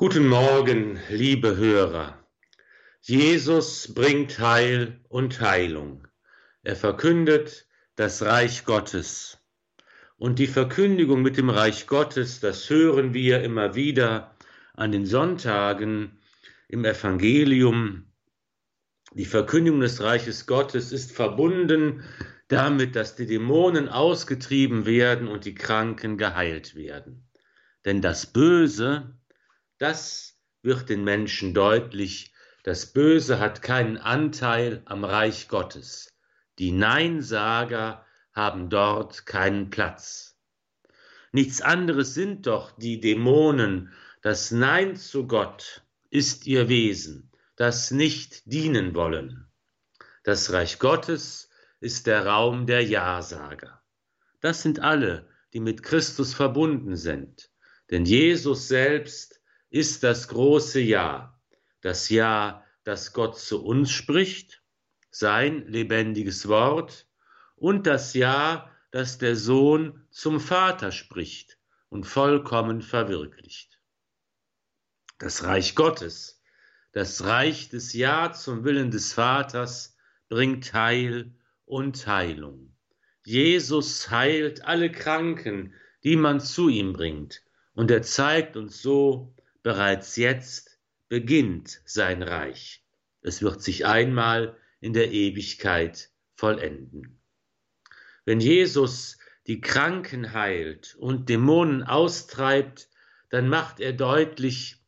Guten Morgen, liebe Hörer. Jesus bringt Heil und Heilung. Er verkündet das Reich Gottes. Und die Verkündigung mit dem Reich Gottes, das hören wir immer wieder an den Sonntagen im Evangelium. Die Verkündigung des Reiches Gottes ist verbunden damit, dass die Dämonen ausgetrieben werden und die Kranken geheilt werden. Denn das Böse, das wird den Menschen deutlich. Das Böse hat keinen Anteil am Reich Gottes. Die Neinsager haben dort keinen Platz. Nichts anderes sind doch die Dämonen. Das Nein zu Gott ist ihr Wesen, das nicht dienen wollen. Das Reich Gottes ist der Raum der Ja-Sager. Das sind alle, die mit Christus verbunden sind. Denn Jesus selbst ist das große Ja, das Ja, das Gott zu uns spricht, sein lebendiges Wort, und das Ja, das der Sohn zum Vater spricht und vollkommen verwirklicht. Das Reich Gottes, das Reich des Ja zum Willen des Vaters, bringt Heil und Heilung. Jesus heilt alle Kranken, die man zu ihm bringt, und er zeigt uns so, Bereits jetzt beginnt sein Reich. Es wird sich einmal in der Ewigkeit vollenden. Wenn Jesus die Kranken heilt und Dämonen austreibt, dann macht er deutlich,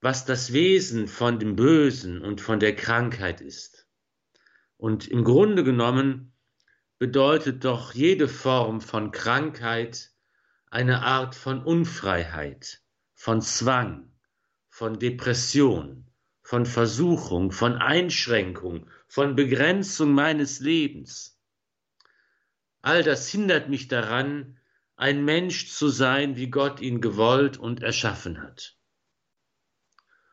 was das Wesen von dem Bösen und von der Krankheit ist. Und im Grunde genommen bedeutet doch jede Form von Krankheit eine Art von Unfreiheit von Zwang, von Depression, von Versuchung, von Einschränkung, von Begrenzung meines Lebens. All das hindert mich daran, ein Mensch zu sein, wie Gott ihn gewollt und erschaffen hat.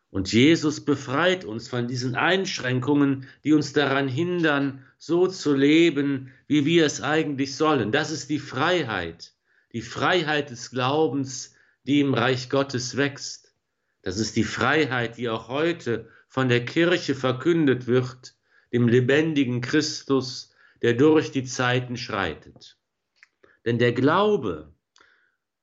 Und Jesus befreit uns von diesen Einschränkungen, die uns daran hindern, so zu leben, wie wir es eigentlich sollen. Das ist die Freiheit, die Freiheit des Glaubens, die im Reich Gottes wächst. Das ist die Freiheit, die auch heute von der Kirche verkündet wird, dem lebendigen Christus, der durch die Zeiten schreitet. Denn der Glaube,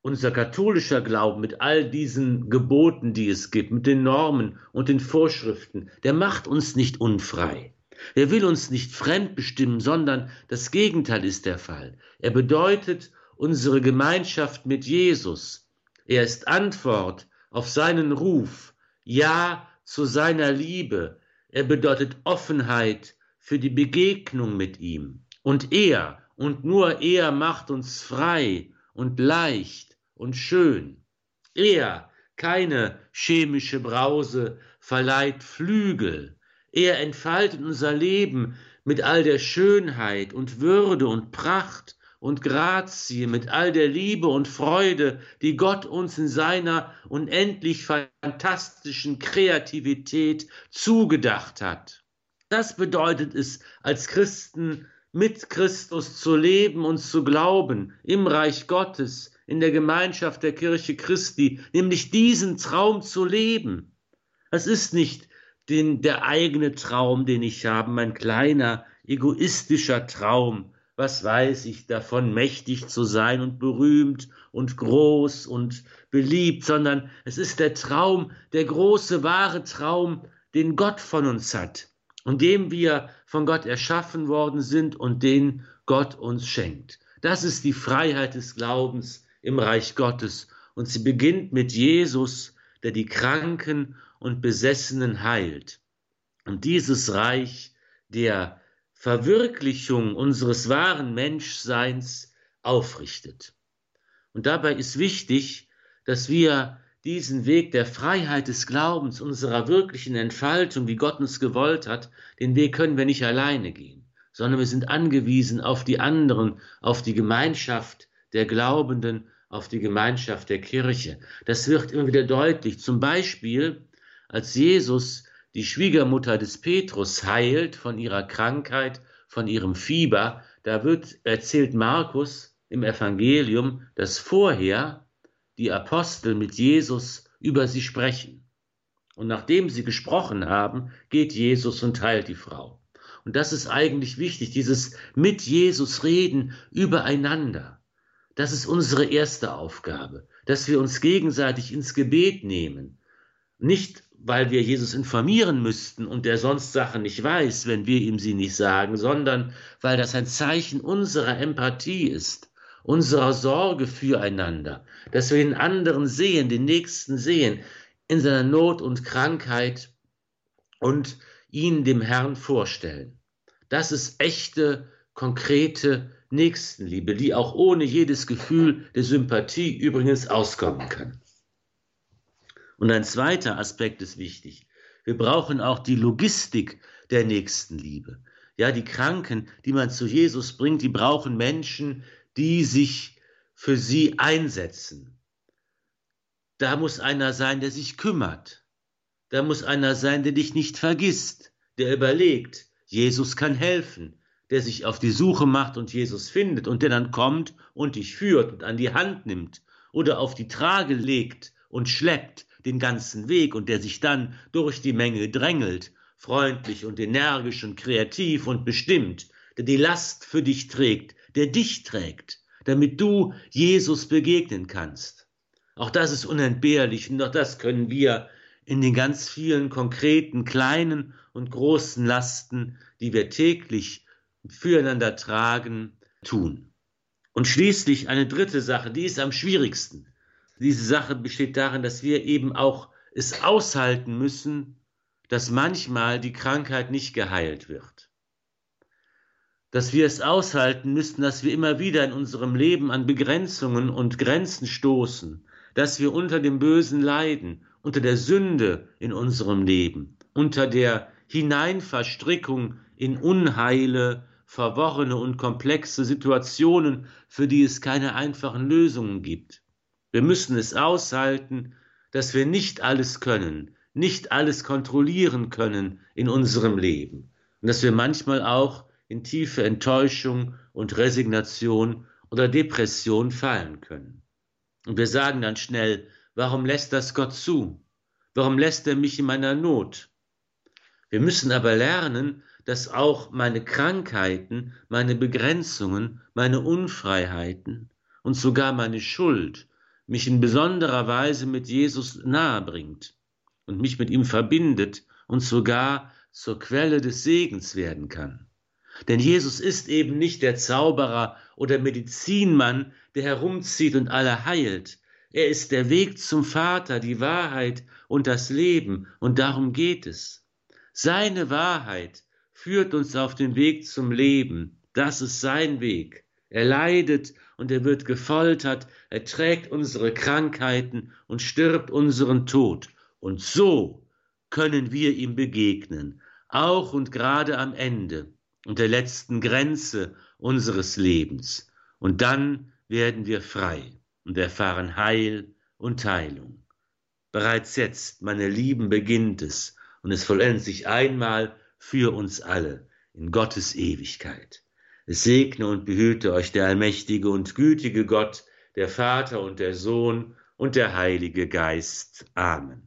unser katholischer Glauben mit all diesen Geboten, die es gibt, mit den Normen und den Vorschriften, der macht uns nicht unfrei. Er will uns nicht fremdbestimmen, sondern das Gegenteil ist der Fall. Er bedeutet unsere Gemeinschaft mit Jesus, er ist Antwort auf seinen Ruf, Ja zu seiner Liebe. Er bedeutet Offenheit für die Begegnung mit ihm. Und er und nur er macht uns frei und leicht und schön. Er, keine chemische Brause, verleiht Flügel. Er entfaltet unser Leben mit all der Schönheit und Würde und Pracht und Grazie, mit all der Liebe und Freude, die Gott uns in seiner unendlich fantastischen Kreativität zugedacht hat. Das bedeutet es, als Christen mit Christus zu leben und zu glauben, im Reich Gottes, in der Gemeinschaft der Kirche Christi, nämlich diesen Traum zu leben. Es ist nicht den, der eigene Traum, den ich habe, mein kleiner, egoistischer Traum, was weiß ich davon, mächtig zu sein und berühmt und groß und beliebt, sondern es ist der Traum, der große, wahre Traum, den Gott von uns hat und dem wir von Gott erschaffen worden sind und den Gott uns schenkt. Das ist die Freiheit des Glaubens im Reich Gottes und sie beginnt mit Jesus, der die Kranken und Besessenen heilt. Und dieses Reich der Verwirklichung unseres wahren Menschseins aufrichtet. Und dabei ist wichtig, dass wir diesen Weg der Freiheit des Glaubens, unserer wirklichen Entfaltung, wie Gott uns gewollt hat, den Weg können wir nicht alleine gehen, sondern wir sind angewiesen auf die anderen, auf die Gemeinschaft der Glaubenden, auf die Gemeinschaft der Kirche. Das wird immer wieder deutlich. Zum Beispiel, als Jesus die Schwiegermutter des Petrus heilt von ihrer Krankheit, von ihrem Fieber. Da wird erzählt Markus im Evangelium, dass vorher die Apostel mit Jesus über sie sprechen. Und nachdem sie gesprochen haben, geht Jesus und heilt die Frau. Und das ist eigentlich wichtig, dieses mit Jesus reden übereinander. Das ist unsere erste Aufgabe, dass wir uns gegenseitig ins Gebet nehmen. Nicht, weil wir Jesus informieren müssten und er sonst Sachen nicht weiß, wenn wir ihm sie nicht sagen, sondern weil das ein Zeichen unserer Empathie ist, unserer Sorge füreinander, dass wir den anderen sehen, den Nächsten sehen, in seiner Not und Krankheit und ihn dem Herrn vorstellen. Das ist echte, konkrete Nächstenliebe, die auch ohne jedes Gefühl der Sympathie übrigens auskommen kann. Und ein zweiter Aspekt ist wichtig. Wir brauchen auch die Logistik der Nächstenliebe. Ja, die Kranken, die man zu Jesus bringt, die brauchen Menschen, die sich für sie einsetzen. Da muss einer sein, der sich kümmert. Da muss einer sein, der dich nicht vergisst, der überlegt, Jesus kann helfen, der sich auf die Suche macht und Jesus findet und der dann kommt und dich führt und an die Hand nimmt oder auf die Trage legt und schleppt den ganzen Weg und der sich dann durch die Menge drängelt, freundlich und energisch und kreativ und bestimmt, der die Last für dich trägt, der dich trägt, damit du Jesus begegnen kannst. Auch das ist unentbehrlich und auch das können wir in den ganz vielen konkreten kleinen und großen Lasten, die wir täglich füreinander tragen, tun. Und schließlich eine dritte Sache, die ist am schwierigsten. Diese Sache besteht darin, dass wir eben auch es aushalten müssen, dass manchmal die Krankheit nicht geheilt wird. Dass wir es aushalten müssen, dass wir immer wieder in unserem Leben an Begrenzungen und Grenzen stoßen, dass wir unter dem Bösen leiden unter der Sünde in unserem Leben, unter der Hineinverstrickung in unheile, verworrene und komplexe Situationen, für die es keine einfachen Lösungen gibt. Wir müssen es aushalten, dass wir nicht alles können, nicht alles kontrollieren können in unserem Leben und dass wir manchmal auch in tiefe Enttäuschung und Resignation oder Depression fallen können. Und wir sagen dann schnell, Warum lässt das Gott zu? Warum lässt er mich in meiner Not? Wir müssen aber lernen, dass auch meine Krankheiten, meine Begrenzungen, meine Unfreiheiten und sogar meine Schuld mich in besonderer Weise mit Jesus nahe bringt und mich mit ihm verbindet und sogar zur Quelle des Segens werden kann. Denn Jesus ist eben nicht der Zauberer oder Medizinmann, der herumzieht und alle heilt. Er ist der Weg zum Vater, die Wahrheit und das Leben, und darum geht es. Seine Wahrheit führt uns auf den Weg zum Leben. Das ist sein Weg. Er leidet und er wird gefoltert, er trägt unsere Krankheiten und stirbt unseren Tod. Und so können wir ihm begegnen, auch und gerade am Ende und der letzten Grenze unseres Lebens. Und dann werden wir frei und erfahren Heil und Heilung. Bereits jetzt, meine Lieben, beginnt es und es vollendet sich einmal für uns alle in Gottes Ewigkeit. Es segne und behüte euch der allmächtige und gütige Gott, der Vater und der Sohn und der Heilige Geist. Amen.